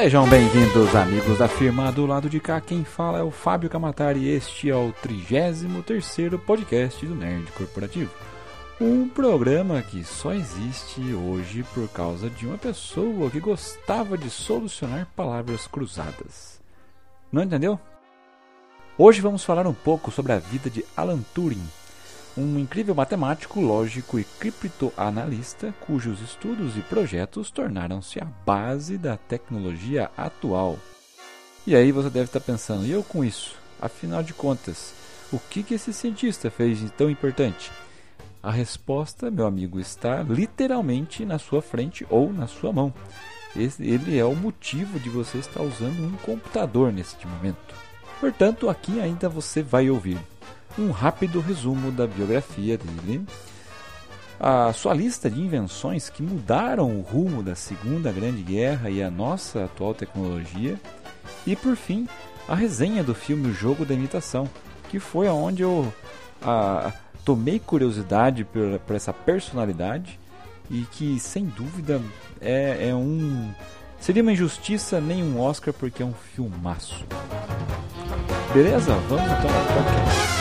Sejam bem-vindos, amigos da firma. Do lado de cá, quem fala é o Fábio Camatari e este é o 33º podcast do Nerd Corporativo. Um programa que só existe hoje por causa de uma pessoa que gostava de solucionar palavras cruzadas. Não entendeu? Hoje vamos falar um pouco sobre a vida de Alan Turing, um incrível matemático, lógico e criptoanalista cujos estudos e projetos tornaram-se a base da tecnologia atual. E aí você deve estar pensando, e eu com isso? Afinal de contas, o que, esse cientista fez de tão importante? A resposta, meu amigo, está literalmente na sua frente ou na sua mão. Esse, ele é o motivo de você estar usando um computador neste momento. Portanto, aqui ainda você vai ouvir um rápido resumo da biografia dele, a sua lista de invenções que mudaram o rumo da Segunda Grande Guerra e a nossa atual tecnologia, e por fim, a resenha do filme O Jogo da Imitação, que foi aonde eu a, tomei curiosidade por, por, essa personalidade e que sem dúvida é, é um seria uma injustiça nem um Oscar porque é um filmaço. Beleza? Vamos então ao podcast.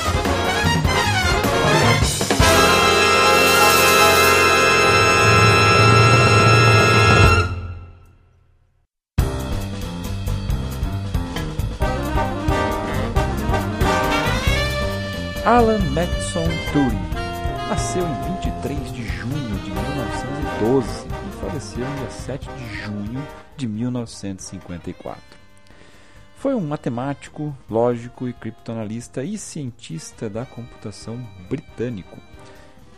Alan Matson Turing nasceu em 23 de junho de 1912 e faleceu em 17 de junho de 1954. Foi um matemático, lógico e criptoanalista e cientista da computação britânico.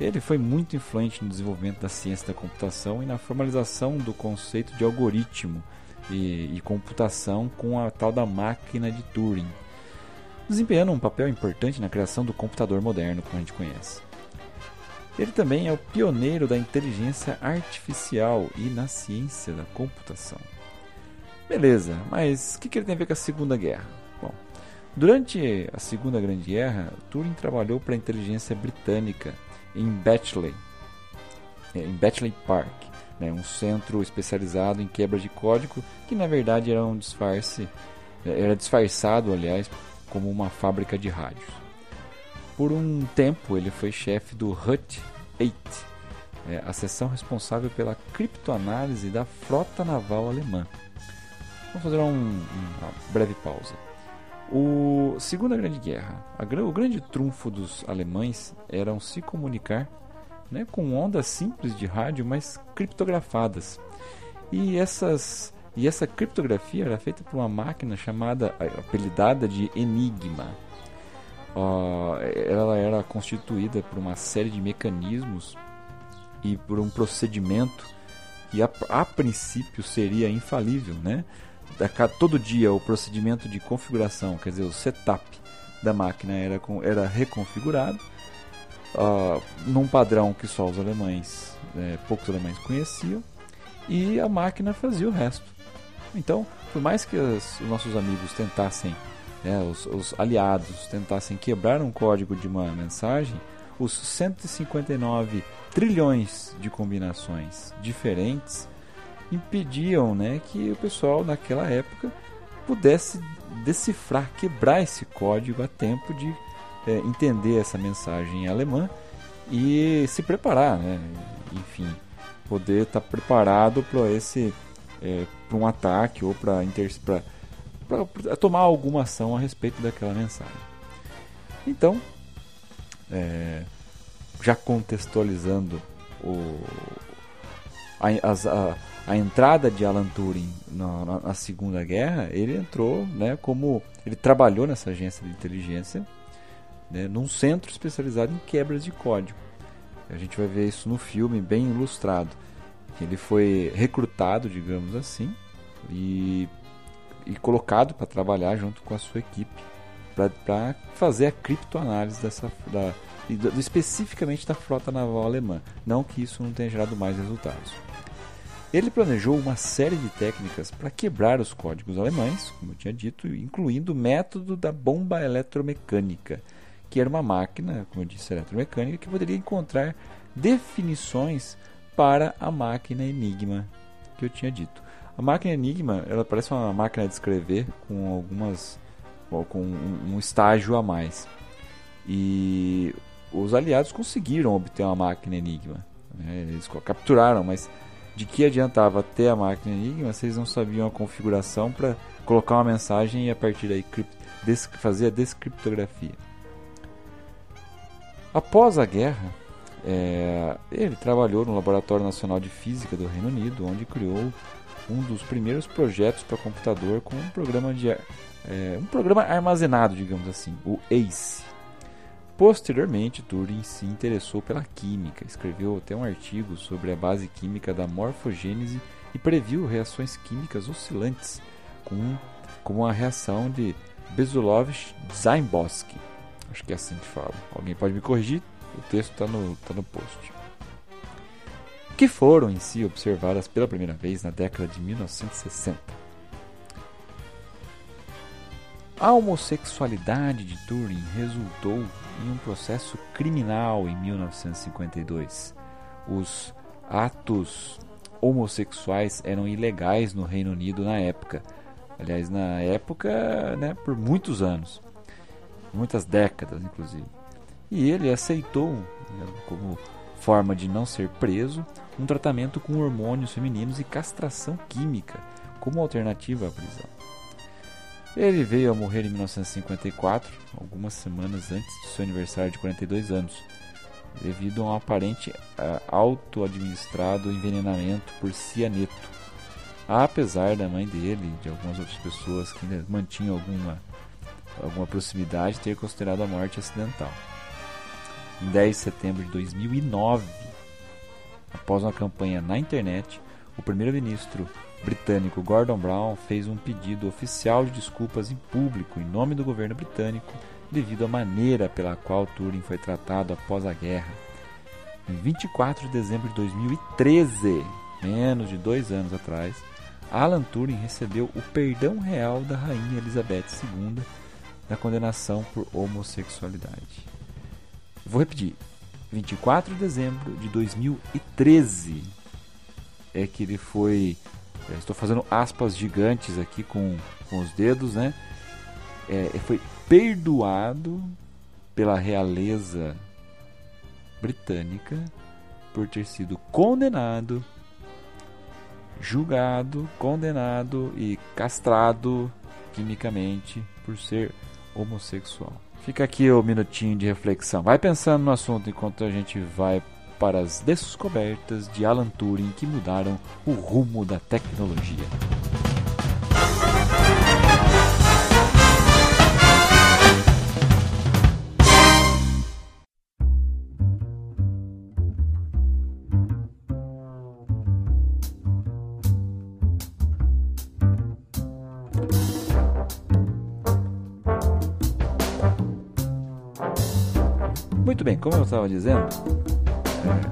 Ele foi muito influente no desenvolvimento da ciência da computação e na formalização do conceito de algoritmo e, e computação com a tal da máquina de Turing desempenhando um papel importante na criação do computador moderno como a gente conhece. Ele também é o pioneiro da inteligência artificial e na ciência da computação. Beleza, mas o que, que ele tem a ver com a Segunda Guerra? Bom, durante a Segunda Grande Guerra, Turing trabalhou para a inteligência britânica em Bletchley, é, em Bletchley Park, né, um centro especializado em quebra de código que na verdade era um disfarce, era disfarçado, aliás, como uma fábrica de rádios. Por um tempo, ele foi chefe do HUT 8, é, a seção responsável pela criptoanálise da frota naval alemã. Vamos fazer um, uma breve pausa. O Segunda Grande Guerra, a, o grande trunfo dos alemães era se comunicar né, com ondas simples de rádio, mas criptografadas. E essas e essa criptografia era feita por uma máquina chamada, apelidada de Enigma. Uh, ela era constituída por uma série de mecanismos e por um procedimento que a, a princípio seria infalível, né? Todo dia o procedimento de configuração, quer dizer, o setup da máquina era, era reconfigurado uh, num padrão que só os alemães, é, poucos alemães conheciam, e a máquina fazia o resto. Então, por mais que os, nossos amigos tentassem, né, os, os aliados tentassem quebrar um código de uma mensagem, os 159 trilhões de combinações diferentes impediam né, que o pessoal naquela época pudesse decifrar, quebrar esse código a tempo de é, entender essa mensagem em alemã e se preparar, né? enfim, poder estar preparado para esse é, para um ataque ou para tomar alguma ação a respeito daquela mensagem. Então, é, já contextualizando o, a, a, a, entrada de Alan Turing na, na, na, Segunda Guerra, ele entrou né, como. Ele trabalhou nessa agência de inteligência né, num centro especializado em quebras de código. A gente vai ver isso no filme bem ilustrado. Ele foi recrutado, digamos assim, e, e colocado para trabalhar junto com a sua equipe para fazer a criptoanálise dessa da, especificamente da frota naval alemã. Não que isso não tenha gerado mais resultados. Ele planejou uma série de técnicas para quebrar os códigos alemães, como eu tinha dito, incluindo o método da bomba eletromecânica, que era uma máquina, como eu disse, eletromecânica, que poderia encontrar definições para a máquina Enigma que eu tinha dito. A máquina Enigma, ela parece uma máquina de escrever com algumas com um, estágio a mais. E os aliados conseguiram obter uma máquina Enigma. Né? Eles capturaram, mas de que adiantava ter a máquina Enigma se eles não sabiam a configuração para colocar uma mensagem e a partir daí fazer a descriptografia. Após a guerra, é, ele trabalhou no Laboratório Nacional de Física do Reino Unido, onde criou um dos primeiros projetos para computador com um programa de é, um programa armazenado, digamos assim, o ACE. Posteriormente, Turing se interessou pela química, escreveu até um artigo sobre a base química da morfogênese e previu reações químicas oscilantes, com, como a reação de Besolov-Zaimbowski. Acho que é assim que fala. Alguém pode me corrigir? O texto está no, tá no post. Que foram em si observadas pela primeira vez na década de 1960. A homossexualidade de Turing resultou em um processo criminal em 1952. Os atos homossexuais eram ilegais no Reino Unido na época. Aliás, na época, né, por muitos anos, muitas décadas, inclusive. E ele aceitou, né, como forma de não ser preso, um tratamento com hormônios femininos e castração química como alternativa à prisão. Ele veio a morrer em 1954, algumas semanas antes do seu aniversário de 42 anos, devido a um aparente uh, auto-administrado envenenamento por cianeto. Apesar da mãe dele e de algumas outras pessoas que mantinham alguma, alguma proximidade ter considerado a morte acidental. Em 10 de setembro de 2009, após uma campanha na internet, o primeiro-ministro britânico Gordon Brown fez um pedido oficial de desculpas em público em nome do governo britânico devido à maneira pela qual Turing foi tratado após a guerra. Em 24 de dezembro de 2013, menos de dois anos atrás, Alan Turing recebeu o perdão real da rainha Elizabeth II da condenação por homossexualidade. Vou repetir. 24 de dezembro de 2013 é que ele foi estou fazendo aspas gigantes aqui com, com os dedos, né? É, foi perdoado pela realeza britânica por ter sido condenado, julgado, condenado e castrado quimicamente por ser homossexual. Fica aqui o minutinho de reflexão. Vai pensando no assunto enquanto a gente vai para as descobertas de Alan Turing que mudaram o rumo da tecnologia. Bem, como eu estava dizendo,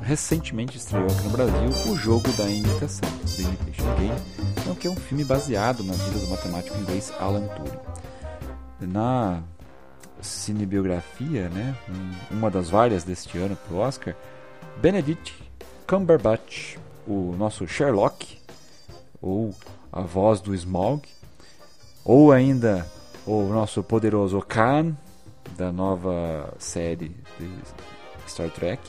recentemente estreou aqui no Brasil o jogo da imitação, The Imitation Game, então, que é um filme baseado na vida do matemático inglês Alan Turing. Na cinebiografia, né, uma das várias deste ano para o Oscar, Benedict Cumberbatch, o nosso Sherlock, ou a voz do Smaug, ou ainda o nosso poderoso Khan, da nova série de Star Trek,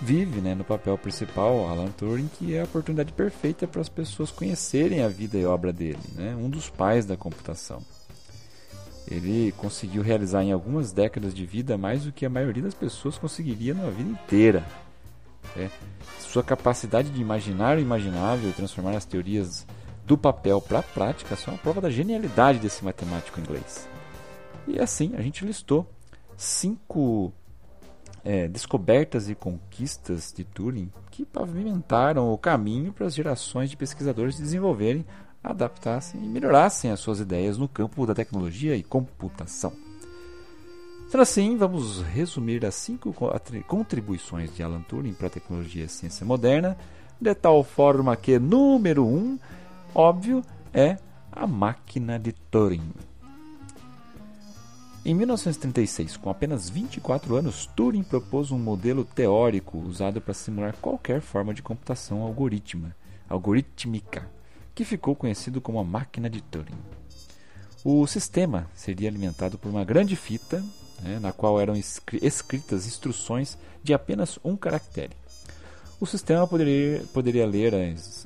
vive né, no papel principal, Alan Turing, que é a oportunidade perfeita para as pessoas conhecerem a vida e obra dele, né, um dos pais da computação. Ele conseguiu realizar em algumas décadas de vida mais do que a maioria das pessoas conseguiria na vida inteira. É. Sua capacidade de imaginar o imaginável e transformar as teorias do papel para a prática são a prova da genialidade desse matemático inglês. E assim, a gente listou cinco é, descobertas e conquistas de Turing que pavimentaram o caminho para as gerações de pesquisadores desenvolverem, adaptassem e melhorassem as suas ideias no campo da tecnologia e computação. Sendo assim, vamos resumir as cinco contribuições de Alan Turing para a tecnologia e a ciência moderna, de tal forma que, número um, óbvio, é a máquina de Turing. Em 1936, com apenas 24 anos, Turing propôs um modelo teórico usado para simular qualquer forma de computação algorítmica, que ficou conhecido como a máquina de Turing. O sistema seria alimentado por uma grande fita, né, na qual eram escritas instruções de apenas um caractere. O sistema poderia, poderia ler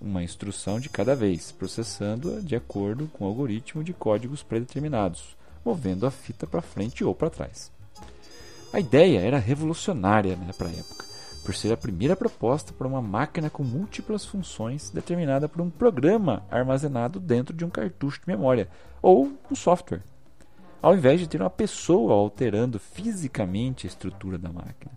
uma instrução de cada vez, processando-a de acordo com o algoritmo de códigos predeterminados, movendo a fita para frente ou para trás. A ideia era revolucionária né, para a época, por ser a primeira proposta para uma máquina com múltiplas funções determinada por um programa armazenado dentro de um cartucho de memória ou um software, ao invés de ter uma pessoa alterando fisicamente a estrutura da máquina.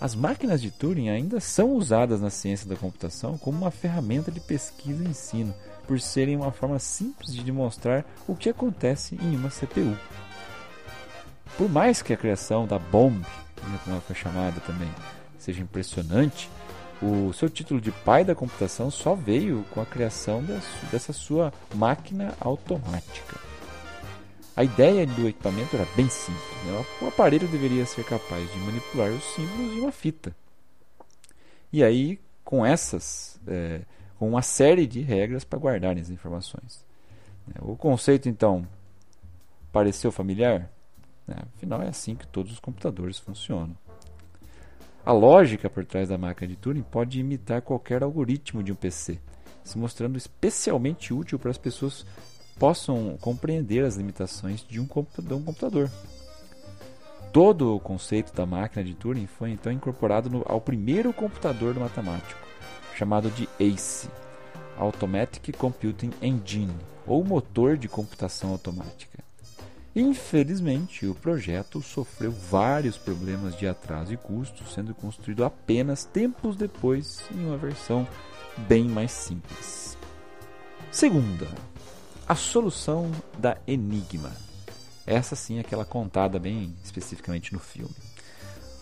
As máquinas de Turing ainda são usadas na ciência da computação como uma ferramenta de pesquisa e ensino, por serem uma forma simples de demonstrar o que acontece em uma CPU. Por mais que a criação da BOMB, né, como ela foi chamada também, seja impressionante, o seu título de pai da computação só veio com a criação dessa sua máquina automática. A ideia do equipamento era bem simples. Né? O aparelho deveria ser capaz de manipular os símbolos de uma fita. E aí, com essas, é, com uma série de regras para guardar as informações. O conceito, então, pareceu familiar? É, afinal, é assim que todos os computadores funcionam. A lógica por trás da máquina de Turing pode imitar qualquer algoritmo de um PC, se mostrando especialmente útil para as pessoas possam compreender as limitações de um computador. Todo o conceito da máquina de Turing foi então incorporado no, ao primeiro computador do matemático, chamado de ACE, Automatic Computing Engine, ou motor de computação automática. Infelizmente, o projeto sofreu vários problemas de atraso e custo, sendo construído apenas tempos depois em uma versão bem mais simples. Segunda, a solução da Enigma. Essa sim é aquela contada bem especificamente no filme.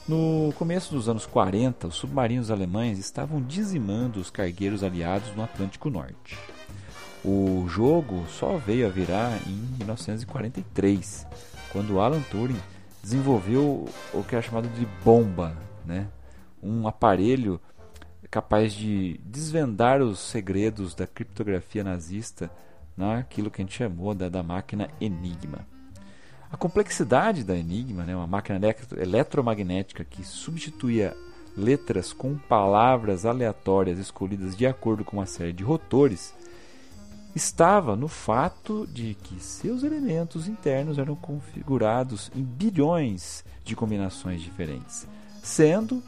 No começo dos anos 40, os submarinos alemães estavam dizimando os cargueiros aliados no Atlântico Norte. O jogo só veio a virar em 1943, quando Alan Turing desenvolveu o que é chamado de bomba, né? um aparelho capaz de desvendar os segredos da criptografia nazista naquilo que a gente chamou da, da máquina Enigma. A complexidade da Enigma, né, uma máquina eletromagnética que substituía letras com palavras aleatórias escolhidas de acordo com uma série de rotores, estava no fato de que seus elementos internos eram configurados em bilhões de combinações diferentes, sendo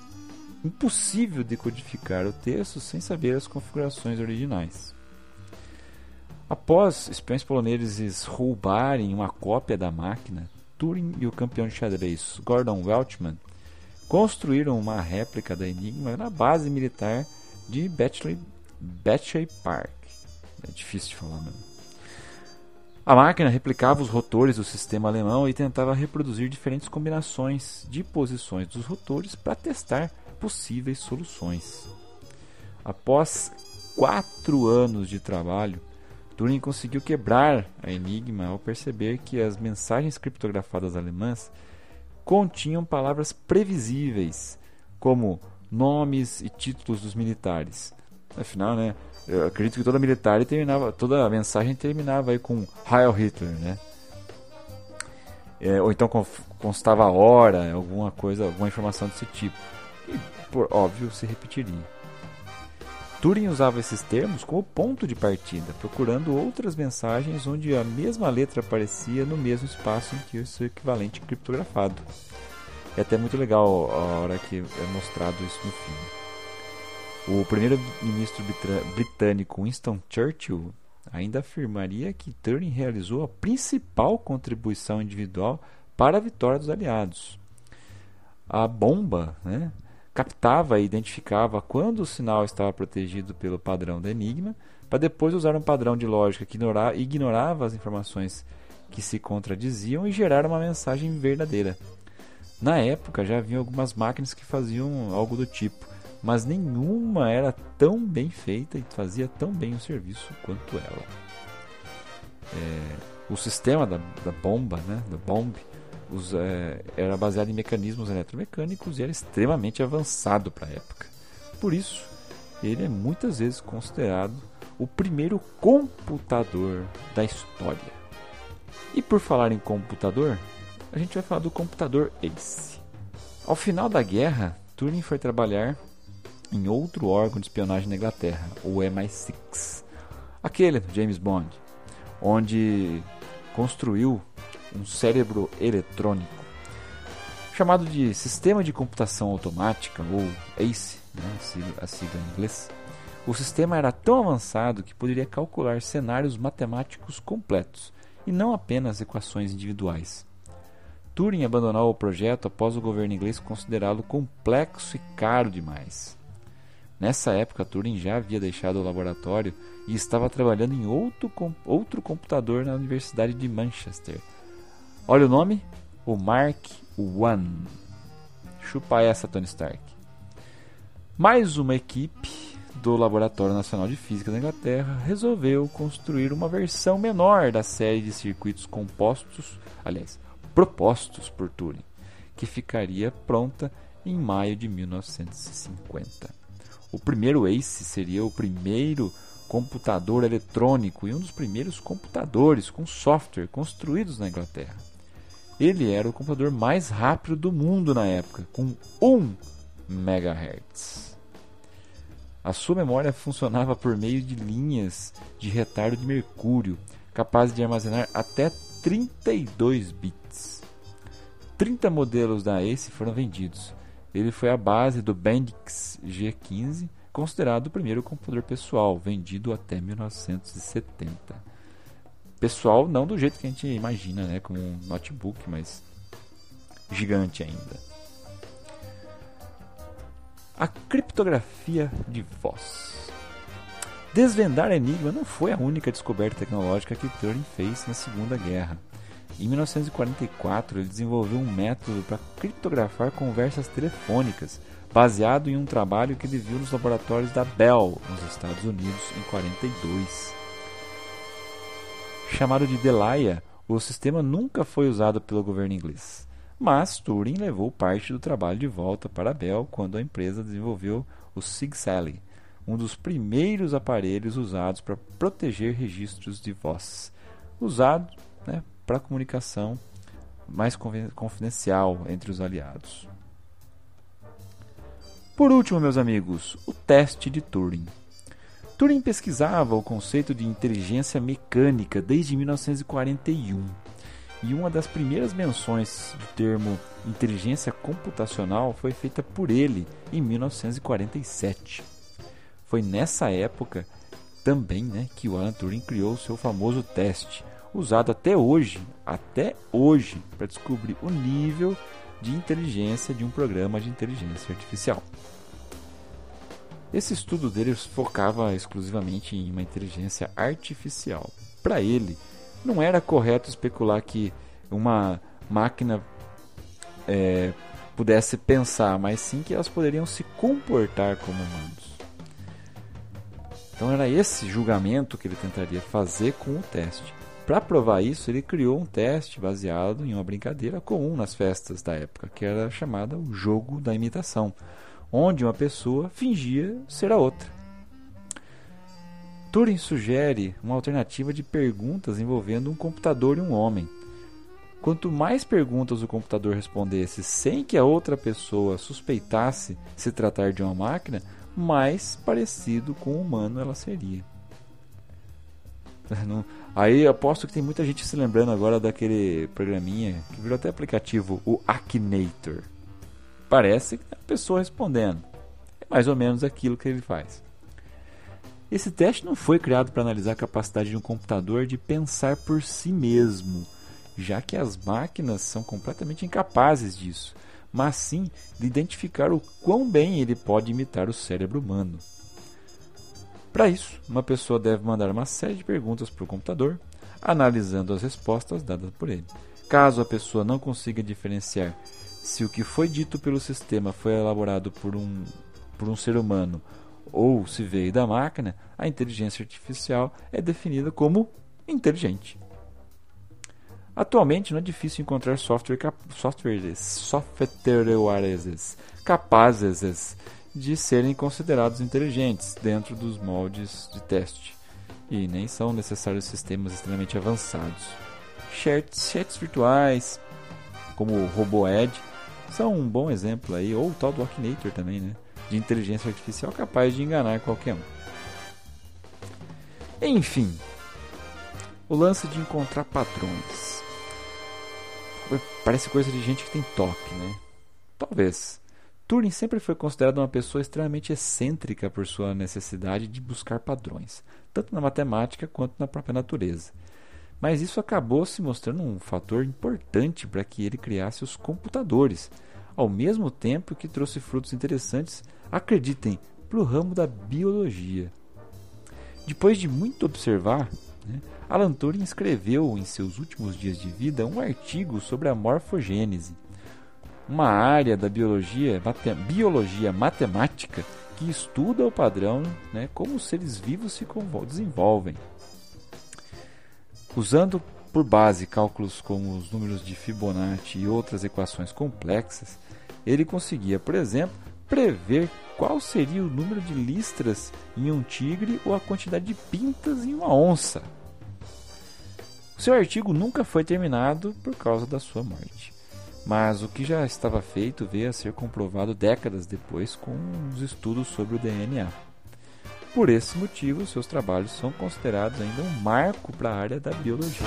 impossível decodificar o texto sem saber as configurações originais. Após espiões poloneses roubarem uma cópia da máquina, Turing e o campeão de xadrez Gordon Welchman construíram uma réplica da Enigma na base militar de Bletchley, Park. É difícil de falar mesmo. A máquina replicava os rotores do sistema alemão e tentava reproduzir diferentes combinações de posições dos rotores para testar possíveis soluções. Após quatro anos de trabalho, Turing conseguiu quebrar a enigma ao perceber que as mensagens criptografadas alemãs continham palavras previsíveis, como nomes e títulos dos militares. Afinal, né, eu acredito que toda militar terminava, toda mensagem terminava aí com Heil Hitler, né? É, ou então constava a hora, alguma coisa, alguma informação desse tipo. E, por óbvio, se repetiria. Turing usava esses termos como ponto de partida, procurando outras mensagens onde a mesma letra aparecia no mesmo espaço em que o seu equivalente criptografado. É até muito legal a hora que é mostrado isso no filme. O primeiro-ministro britânico Winston Churchill ainda afirmaria que Turing realizou a principal contribuição individual para a vitória dos aliados. A bomba, né, captava e identificava quando o sinal estava protegido pelo padrão da Enigma, para depois usar um padrão de lógica que ignorava as informações que se contradiziam e gerar uma mensagem verdadeira. Na época já havia algumas máquinas que faziam algo do tipo, mas nenhuma era tão bem feita e fazia tão bem o serviço quanto ela. É, o sistema da, da bomba, né, da bomb, os, é, era baseado em mecanismos eletromecânicos e era extremamente avançado para a época. Por isso, ele é muitas vezes considerado o primeiro computador da história. E por falar em computador, a gente vai falar do computador ACE. Ao final da guerra, Turing foi trabalhar em outro órgão de espionagem na Inglaterra, o MI6, aquele James Bond, onde construiu um cérebro eletrônico chamado de Sistema de Computação Automática, ou ACE, né, a sigla em inglês. O sistema era tão avançado que poderia calcular cenários matemáticos completos e não apenas equações individuais. Turing abandonou o projeto após o governo inglês considerá-lo complexo e caro demais. Nessa época, Turing já havia deixado o laboratório e estava trabalhando em outro, outro computador na Universidade de Manchester. Olha o nome: o Mark I. Chupa essa, Tony Stark. Mais uma equipe do Laboratório Nacional de Física da Inglaterra resolveu construir uma versão menor da série de circuitos compostos, aliás, propostos por Turing, que ficaria pronta em maio de 1950. O primeiro ACE seria o primeiro computador eletrônico e um dos primeiros computadores com software construídos na Inglaterra. Ele era o computador mais rápido do mundo na época, com 1 MHz. A sua memória funcionava por meio de linhas de retardo de mercúrio, capazes de armazenar até 32 bits. 30 modelos da ACE foram vendidos. Ele foi a base do Bendix G15, considerado o primeiro computador pessoal, vendido até 1970. Pessoal, não do jeito que a gente imagina, né, como um notebook, mas gigante ainda. A criptografia de voz. Desvendar enigma não foi a única descoberta tecnológica que Turing fez na Segunda Guerra. Em 1944, ele desenvolveu um método para criptografar conversas telefônicas, baseado em um trabalho que ele viu nos laboratórios da Bell, nos Estados Unidos, em 42. Chamado de Delia, o sistema nunca foi usado pelo governo inglês. Mas Turing levou parte do trabalho de volta para Bell quando a empresa desenvolveu o Sig um dos primeiros aparelhos usados para proteger registros de voz, usado né, para comunicação mais confidencial entre os aliados. Por último, meus amigos, o teste de Turing. Turing pesquisava o conceito de inteligência mecânica desde 1941 e uma das primeiras menções do termo inteligência computacional foi feita por ele em 1947. Foi nessa época também né, que o Alan Turing criou o seu famoso teste, usado até hoje, até hoje, para descobrir o nível de inteligência de um programa de inteligência artificial. Esse estudo dele focava exclusivamente em uma inteligência artificial. Para ele, não era correto especular que uma máquina é, pudesse pensar, mas sim que elas poderiam se comportar como humanos. Então era esse julgamento que ele tentaria fazer com o teste. Para provar isso, ele criou um teste baseado em uma brincadeira comum nas festas da época, que era chamada o jogo da imitação, onde uma pessoa fingia ser a outra. Turing sugere uma alternativa de perguntas envolvendo um computador e um homem. Quanto mais perguntas o computador respondesse sem que a outra pessoa suspeitasse se tratar de uma máquina, mais parecido com o humano ela seria. Aí aposto que tem muita gente se lembrando agora daquele programinha que virou até aplicativo, o Akinator. Parece que a pessoa respondendo. É mais ou menos aquilo que ele faz. Esse teste não foi criado para analisar a capacidade de um computador de pensar por si mesmo, já que as máquinas são completamente incapazes disso, mas sim de identificar o quão bem ele pode imitar o cérebro humano. Para isso, uma pessoa deve mandar uma série de perguntas para o computador, analisando as respostas dadas por ele. Caso a pessoa não consiga diferenciar se o que foi dito pelo sistema foi elaborado por um, por um ser humano ou se veio da máquina, a inteligência artificial é definida como inteligente. Atualmente não é difícil encontrar software, softwares, softwares capazes de serem considerados inteligentes dentro dos moldes de teste, E nem são necessários sistemas extremamente avançados. Chats, chats virtuais, como o RoboEd, são um bom exemplo aí, ou o tal do Akinator também, né? De inteligência artificial capaz de enganar qualquer um. Enfim, o lance de encontrar padrões. Parece coisa de gente que tem toque, né? Talvez. Turing sempre foi considerado uma pessoa extremamente excêntrica por sua necessidade de buscar padrões, tanto na matemática quanto na própria natureza. Mas isso acabou se mostrando um fator importante para que ele criasse os computadores, ao mesmo tempo que trouxe frutos interessantes, acreditem, para o ramo da biologia. Depois de muito observar, né, Alan Turing escreveu em seus últimos dias de vida um artigo sobre a morfogênese, uma área da biologia, mate, biologia matemática que estuda o padrão, né, como os seres vivos se desenvolvem. Usando por base cálculos como os números de Fibonacci e outras equações complexas, ele conseguia, por exemplo, prever qual seria o número de listras em um tigre ou a quantidade de pintas em uma onça. O seu artigo nunca foi terminado por causa da sua morte, mas o que já estava feito veio a ser comprovado décadas depois com os estudos sobre o DNA. Por esse motivo, seus trabalhos são considerados ainda um marco para a área da biologia.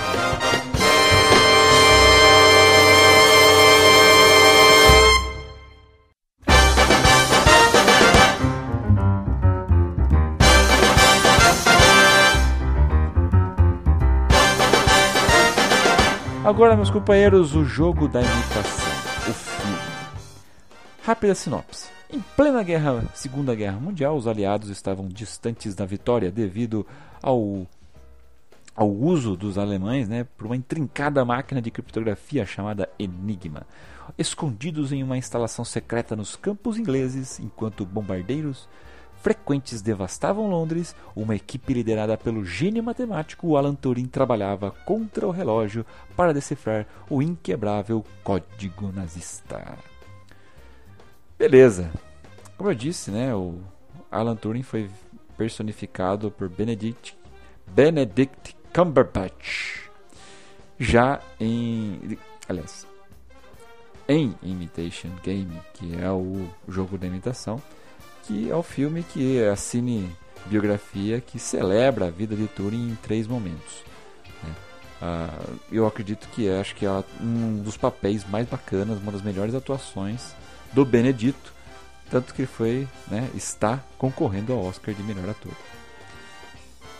Agora, meus companheiros, o jogo da imitação, o filme. Rápida sinopse. Em plena guerra, Segunda Guerra Mundial, os aliados estavam distantes da vitória devido ao, ao uso dos alemães né, por uma intrincada máquina de criptografia chamada Enigma, escondidos em uma instalação secreta nos campos ingleses, enquanto bombardeiros frequentes devastavam Londres, uma equipe liderada pelo gênio matemático Alan Turing trabalhava contra o relógio para decifrar o inquebrável código nazista. Beleza. Como eu disse, né, o Alan Turing foi personificado por Benedict, Benedict Cumberbatch. Já em, aliás, em Imitation Game, que é o jogo da imitação, que é o filme que é a cinebiografia que celebra a vida de Turing em três momentos. Né? Ah, eu acredito que é, acho que é um dos papéis mais bacanas, uma das melhores atuações do Benedito, tanto que foi, né, está concorrendo ao Oscar de melhor ator.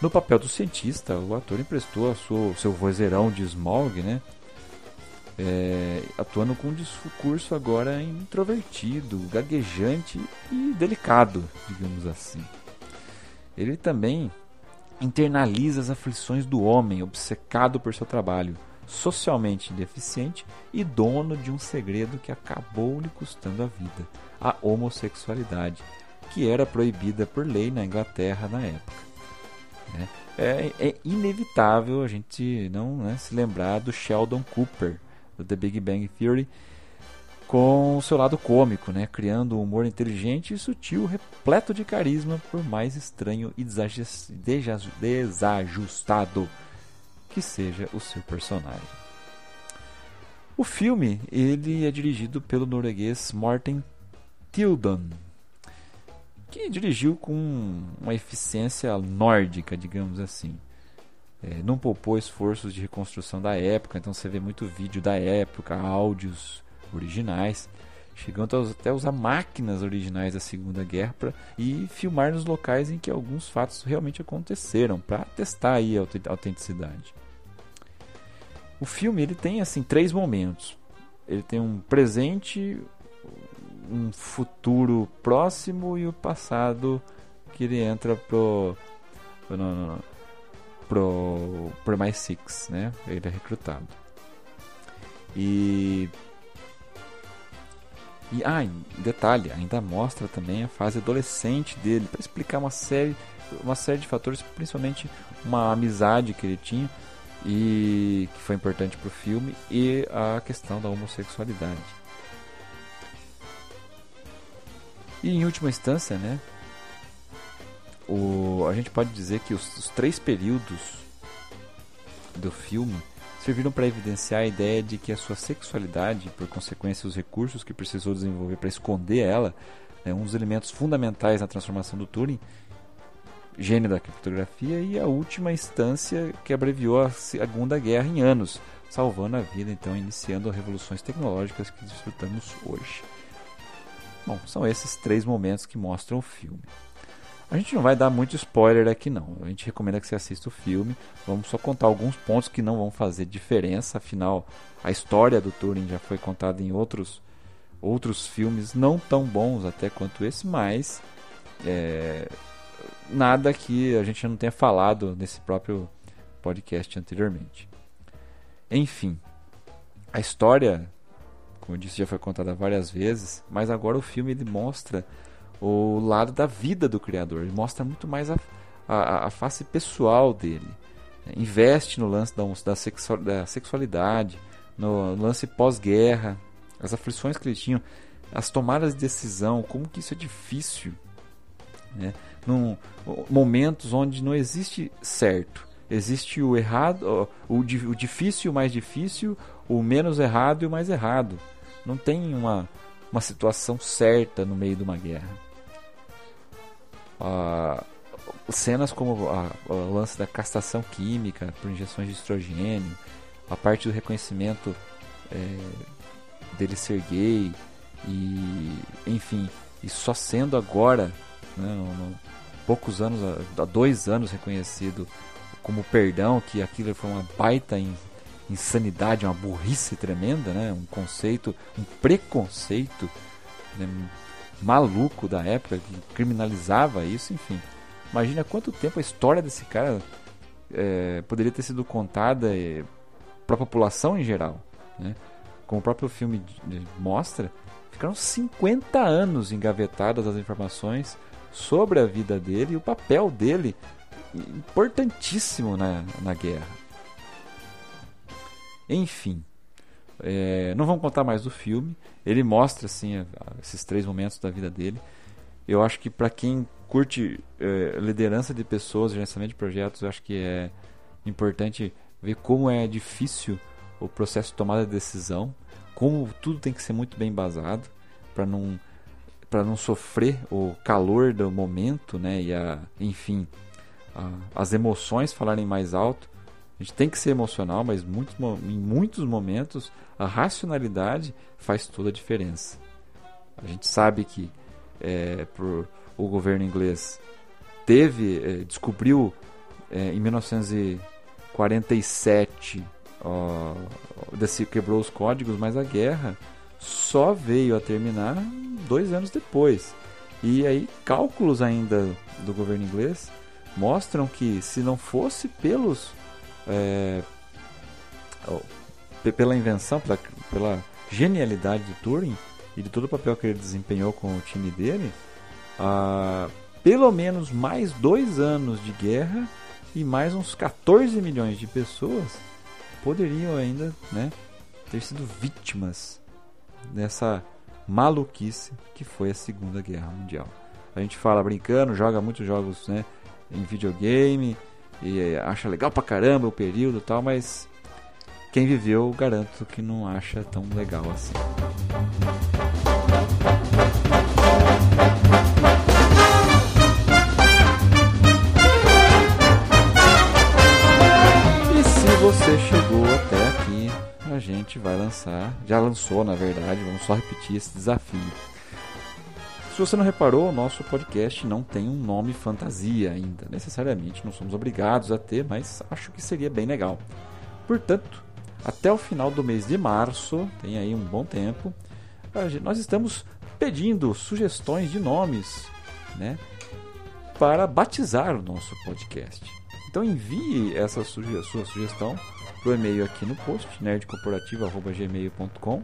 No papel do cientista, o ator emprestou o seu vozeirão de Smog, né, é, atuando com um discurso agora introvertido, gaguejante e delicado, digamos assim. Ele também internaliza as aflições do homem obcecado por seu trabalho, socialmente deficiente e dono de um segredo que acabou lhe custando a vida, a homossexualidade, que era proibida por lei na Inglaterra na época. Né? É, é, inevitável a gente não né, se lembrar do Sheldon Cooper, do The Big Bang Theory, com o seu lado cômico, né? criando um humor inteligente e sutil, repleto de carisma, por mais estranho e desajustado que seja o seu personagem. O filme ele é dirigido pelo norueguês Morten Tildon, que dirigiu com uma eficiência nórdica, digamos assim é, não poupou esforços de reconstrução da época, então você vê muito vídeo da época, áudios originais, chegando até usar máquinas originais da Segunda Guerra pra, e filmar nos locais em que alguns fatos realmente aconteceram, para testar aí a autenticidade. O filme ele tem assim três momentos. Ele tem um presente, um futuro próximo e o passado que ele entra pro, não, não, não pro, pro mais Six, né? Ele é recrutado. E e ah, detalhe, ainda mostra também a fase adolescente dele para explicar uma série, uma série de fatores, principalmente uma amizade que ele tinha e que foi importante para o filme e a questão da homossexualidade. E em última instância, né, o, a gente pode dizer que os, os três períodos do filme serviram para evidenciar a ideia de que a sua sexualidade, por consequência os recursos que precisou desenvolver para esconder ela, é um dos elementos fundamentais na transformação do Turing, gênio da criptografia e a última instância que abreviou a Segunda Guerra em anos, salvando a vida, então iniciando revoluções tecnológicas que desfrutamos hoje. Bom, são esses três momentos que mostram o filme. A gente não vai dar muito spoiler aqui não. A gente recomenda que você assista o filme. Vamos só contar alguns pontos que não vão fazer diferença. Afinal, a história do Turing já foi contada em outros outros filmes não tão bons até quanto esse, mas é, nada que a gente não tenha falado nesse próprio podcast anteriormente. Enfim, a história, como eu disse, já foi contada várias vezes, mas agora o filme ele mostra o lado da vida do criador. Ele mostra muito mais a, a, a face pessoal dele. Investe no lance da, da, sexual, da sexualidade, no, lance pós-guerra, as aflições que ele tinha, as tomadas de decisão, como que isso é difícil. Né? Num, momentos onde não existe certo. Existe o errado, o, o difícil e o mais difícil, o menos errado e o mais errado. Não tem uma, uma situação certa no meio de uma guerra uh, cenas como a, o lance da castração química por injeções de estrogênio, a parte do reconhecimento é, dele ser gay e enfim, e só sendo agora, né, poucos anos, há dois anos reconhecido como perdão, que aquilo foi uma baita in, insanidade, uma burrice tremenda, né, um conceito, um preconceito né, maluco da época que criminalizava isso, enfim. Imagina quanto tempo a história desse cara é, poderia ter sido contada é, para a população em geral. Né? Como o próprio filme mostra, ficaram 50 anos engavetadas as informações sobre a vida dele e o papel dele importantíssimo na, na guerra. Enfim, é, não vamos contar mais do filme. Ele mostra assim esses três momentos da vida dele. Eu acho que para quem curte é, liderança de pessoas, gerenciamento de projetos, eu acho que é importante ver como é difícil o processo de tomada de decisão, como tudo tem que ser muito bem embasado para não para não sofrer o calor do momento, né? E a, enfim, a, as emoções falarem mais alto. A gente tem que ser emocional, mas muitos, em muitos momentos a racionalidade faz toda a diferença. A gente sabe que é, por, o governo inglês teve, é, descobriu é, em 1947, ó, desse, quebrou os códigos, mas a guerra só veio a terminar dois anos depois. E aí, cálculos ainda do governo inglês mostram que se não fosse pelos é, pela invenção, pela, pela genialidade de Turing e de todo o papel que ele desempenhou com o time dele, pelo menos mais dois anos de guerra e mais uns 14 milhões de pessoas poderiam ainda né, ter sido vítimas dessa maluquice que foi a Segunda Guerra Mundial. A gente fala brincando, joga muitos jogos né, em videogame, e acha legal pra caramba o período e tal, mas quem viveu garanto que não acha tão legal assim. E se você chegou até aqui, a gente vai lançar, já lançou na verdade, vamos só repetir esse desafio se você não reparou, o nosso podcast não tem um nome fantasia ainda. Necessariamente não somos obrigados a ter, mas acho que seria bem legal. Portanto, até o final do mês de março, tem aí um bom tempo, nós estamos pedindo sugestões de nomes né, para batizar o nosso podcast. Então envie essa suge sua sugestão para o e-mail aqui no post, nerdcorporativo.gmail.com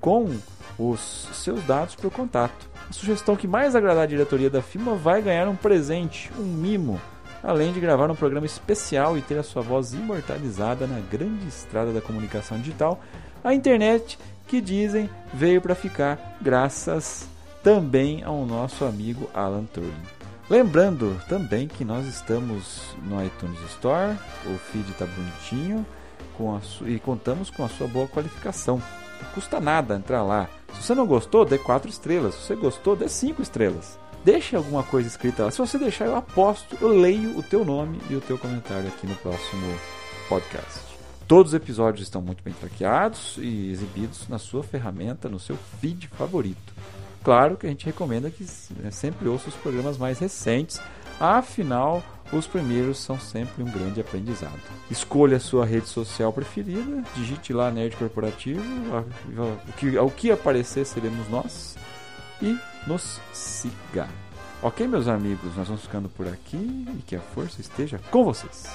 com os seus dados para o contato. A sugestão que mais agradar a diretoria da firma vai ganhar um presente, um mimo, além de gravar um programa especial e ter a sua voz imortalizada na grande estrada da comunicação digital, a internet que dizem veio para ficar, graças também ao nosso amigo Alan Turing. Lembrando também que nós estamos no iTunes Store, o feed está bonitinho e contamos com a sua boa qualificação. Não custa nada entrar lá. Se você não gostou, dê 4 estrelas. Se você gostou, dê 5 estrelas. Deixe alguma coisa escrita lá. Se você deixar, eu aposto, eu leio o teu nome e o teu comentário aqui no próximo podcast. Todos os episódios estão muito bem traqueados e exibidos na sua ferramenta, no seu feed favorito. Claro que a gente recomenda que né, sempre ouça os programas mais recentes, afinal, os primeiros são sempre um grande aprendizado. Escolha a sua rede social preferida, digite lá Nerd Corporativo, o que, ao que aparecer seremos nós e nos siga. Ok, meus amigos, nós vamos ficando por aqui e que a força esteja com vocês.